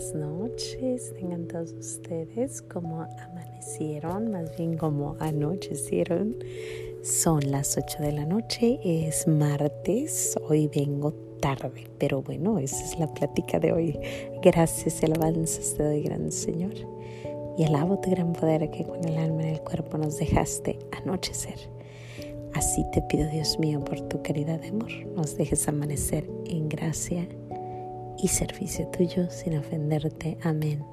buenas noches. Tengan todos ustedes como amanecieron, más bien como anochecieron. Son las 8 de la noche, es martes, hoy vengo tarde, pero bueno, esa es la plática de hoy. Gracias y alabanzas te doy, gran Señor. Y alabo tu gran poder que con el alma en el cuerpo nos dejaste anochecer. Así te pido, Dios mío, por tu caridad de amor, nos dejes amanecer en gracia y servicio tuyo sin ofenderte. Amén.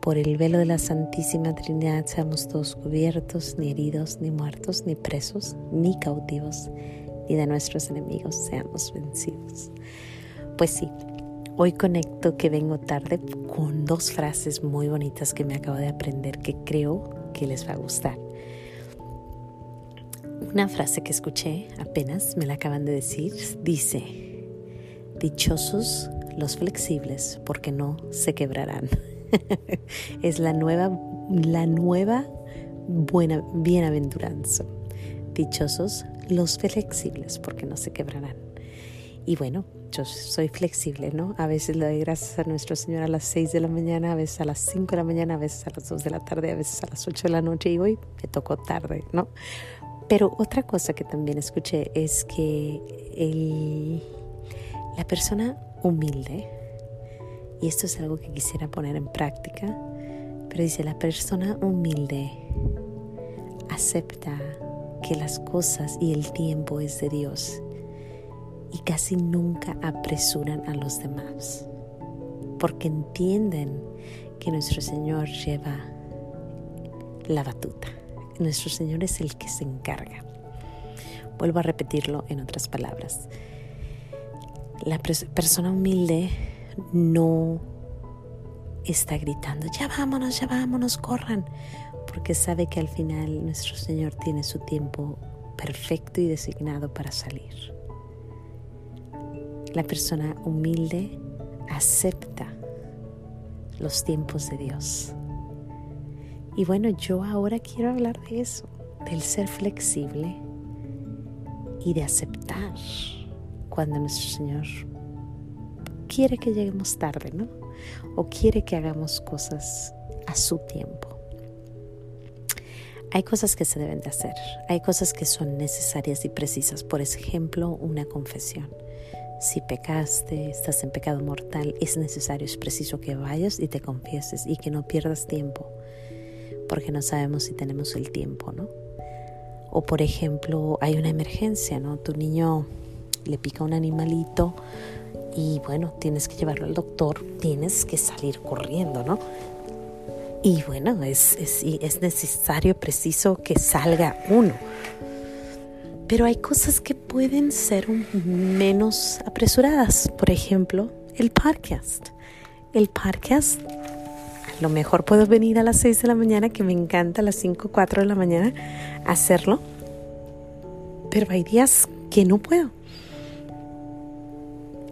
Por el velo de la Santísima Trinidad seamos todos cubiertos, ni heridos, ni muertos, ni presos, ni cautivos, ni de nuestros enemigos seamos vencidos. Pues sí, hoy conecto que vengo tarde con dos frases muy bonitas que me acabo de aprender que creo que les va a gustar. Una frase que escuché apenas, me la acaban de decir, dice, dichosos los flexibles porque no se quebrarán. es la nueva, la nueva buena bienaventuranza. Dichosos los flexibles porque no se quebrarán. Y bueno, yo soy flexible, ¿no? A veces le doy gracias a nuestro Señor a las 6 de la mañana, a veces a las 5 de la mañana, a veces a las 2 de la tarde, a veces a las 8 de la noche y hoy me tocó tarde, ¿no? Pero otra cosa que también escuché es que el, la persona humilde, y esto es algo que quisiera poner en práctica, pero dice, la persona humilde acepta que las cosas y el tiempo es de Dios y casi nunca apresuran a los demás, porque entienden que nuestro Señor lleva la batuta. Nuestro Señor es el que se encarga. Vuelvo a repetirlo en otras palabras. La persona humilde no está gritando, ya vámonos, ya vámonos, corran, porque sabe que al final nuestro Señor tiene su tiempo perfecto y designado para salir. La persona humilde acepta los tiempos de Dios. Y bueno, yo ahora quiero hablar de eso, del ser flexible y de aceptar cuando nuestro Señor quiere que lleguemos tarde, ¿no? O quiere que hagamos cosas a su tiempo. Hay cosas que se deben de hacer, hay cosas que son necesarias y precisas. Por ejemplo, una confesión. Si pecaste, estás en pecado mortal, es necesario, es preciso que vayas y te confieses y que no pierdas tiempo, porque no sabemos si tenemos el tiempo, ¿no? O por ejemplo, hay una emergencia, ¿no? Tu niño le pica un animalito y bueno, tienes que llevarlo al doctor, tienes que salir corriendo, ¿no? Y bueno, es, es, es necesario, preciso que salga uno. Pero hay cosas que pueden ser menos apresuradas. Por ejemplo, el podcast. El podcast, lo mejor puedo venir a las 6 de la mañana, que me encanta a las 5 o 4 de la mañana hacerlo. Pero hay días que no puedo.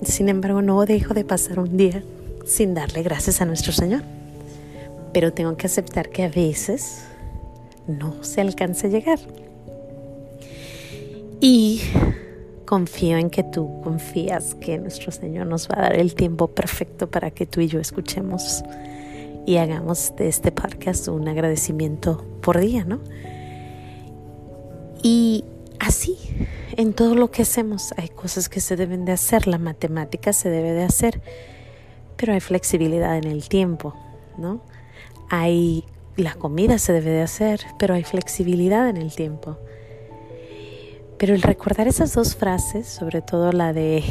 Sin embargo, no dejo de pasar un día sin darle gracias a nuestro Señor. Pero tengo que aceptar que a veces no se alcanza a llegar. Y confío en que tú confías que nuestro Señor nos va a dar el tiempo perfecto para que tú y yo escuchemos y hagamos de este podcast un agradecimiento por día, ¿no? Y así en todo lo que hacemos hay cosas que se deben de hacer, la matemática se debe de hacer, pero hay flexibilidad en el tiempo, ¿no? Hay la comida se debe de hacer, pero hay flexibilidad en el tiempo. Pero el recordar esas dos frases, sobre todo la de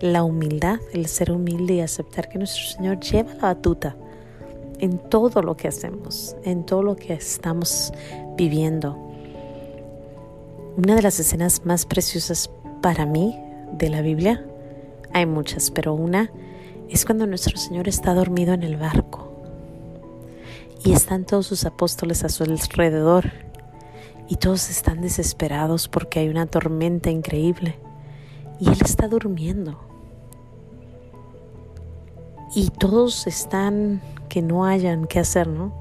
la humildad, el ser humilde y aceptar que nuestro Señor lleva la batuta en todo lo que hacemos, en todo lo que estamos viviendo una de las escenas más preciosas para mí de la Biblia, hay muchas, pero una es cuando nuestro Señor está dormido en el barco y están todos sus apóstoles a su alrededor y todos están desesperados porque hay una tormenta increíble y Él está durmiendo. Y todos están que no hayan qué hacer, ¿no?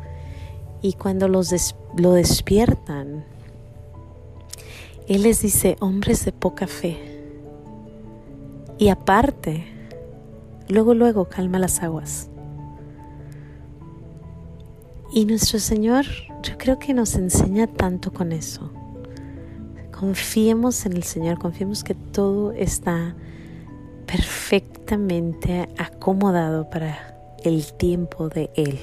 Y cuando los lo despiertan, él les dice, hombres de poca fe. Y aparte, luego, luego calma las aguas. Y nuestro Señor yo creo que nos enseña tanto con eso. Confiemos en el Señor, confiemos que todo está perfectamente acomodado para el tiempo de Él.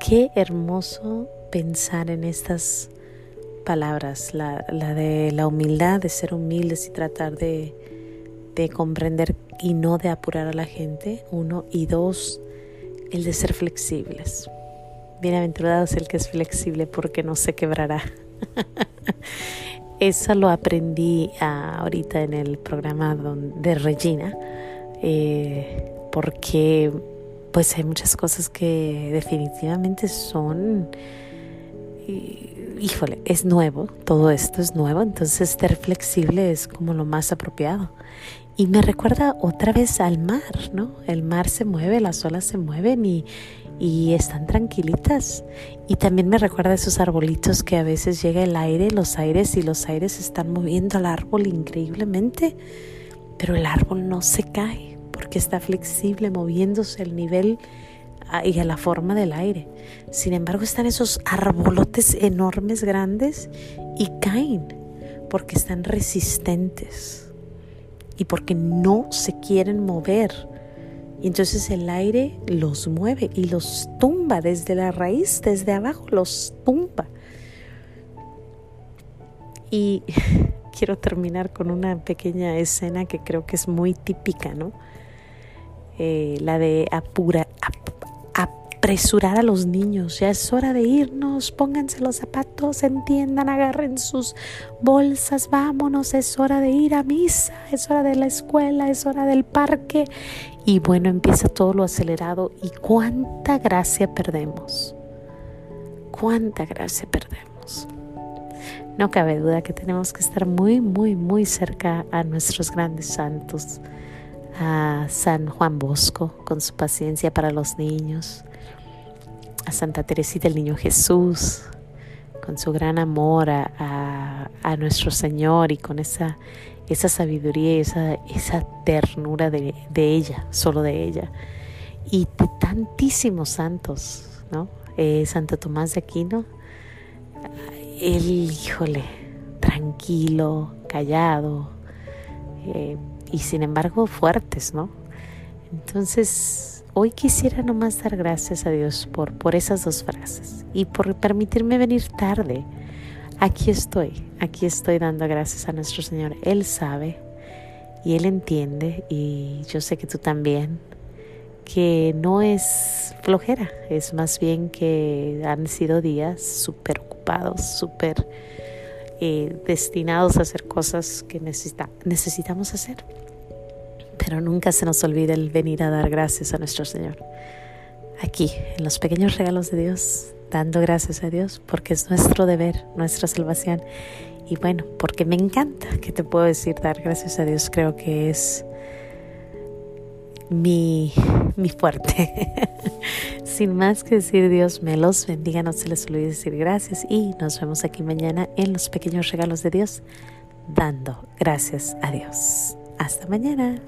Qué hermoso pensar en estas palabras, la, de la humildad, de ser humildes y tratar de, de comprender y no de apurar a la gente, uno, y dos, el de ser flexibles. Bienaventurado es el que es flexible porque no se quebrará. Eso lo aprendí ah, ahorita en el programa de Regina, eh, porque pues hay muchas cosas que definitivamente son, híjole, es nuevo, todo esto es nuevo, entonces ser flexible es como lo más apropiado. Y me recuerda otra vez al mar, ¿no? El mar se mueve, las olas se mueven y, y están tranquilitas. Y también me recuerda a esos arbolitos que a veces llega el aire, los aires y los aires están moviendo al árbol increíblemente, pero el árbol no se cae porque está flexible, moviéndose el nivel y a la forma del aire. Sin embargo, están esos arbolotes enormes, grandes, y caen porque están resistentes y porque no se quieren mover. Y entonces el aire los mueve y los tumba desde la raíz, desde abajo, los tumba. Y quiero terminar con una pequeña escena que creo que es muy típica, ¿no? Eh, la de apura, apresurar a los niños. Ya es hora de irnos, pónganse los zapatos, entiendan, agarren sus bolsas, vámonos, es hora de ir a misa, es hora de la escuela, es hora del parque. Y bueno, empieza todo lo acelerado y cuánta gracia perdemos. Cuánta gracia perdemos. No cabe duda que tenemos que estar muy, muy, muy cerca a nuestros grandes santos, a San Juan Bosco con su paciencia para los niños, a Santa Teresita el Niño Jesús, con su gran amor a, nuestro Señor y con esa, esa sabiduría y esa, esa ternura de, ella, solo de ella. Y de tantísimos santos, ¿no? Eh, Santo Tomás de Aquino, él, híjole, tranquilo, callado, eh, y sin embargo fuertes, ¿no? Entonces, hoy quisiera nomás dar gracias a Dios por, por esas dos frases y por permitirme venir tarde. Aquí estoy, aquí estoy dando gracias a nuestro Señor. Él sabe y Él entiende y yo sé que tú también, que no es flojera, es más bien que han sido días súper ocupados, súper eh, destinados a hacer cosas que necesita, necesitamos hacer pero nunca se nos olvide el venir a dar gracias a nuestro Señor. Aquí, en los pequeños regalos de Dios, dando gracias a Dios, porque es nuestro deber, nuestra salvación. Y bueno, porque me encanta, que te puedo decir, dar gracias a Dios, creo que es mi, mi fuerte. Sin más que decir, Dios me los bendiga, no se les olvide decir gracias y nos vemos aquí mañana en los pequeños regalos de Dios, dando gracias a Dios. Hasta mañana.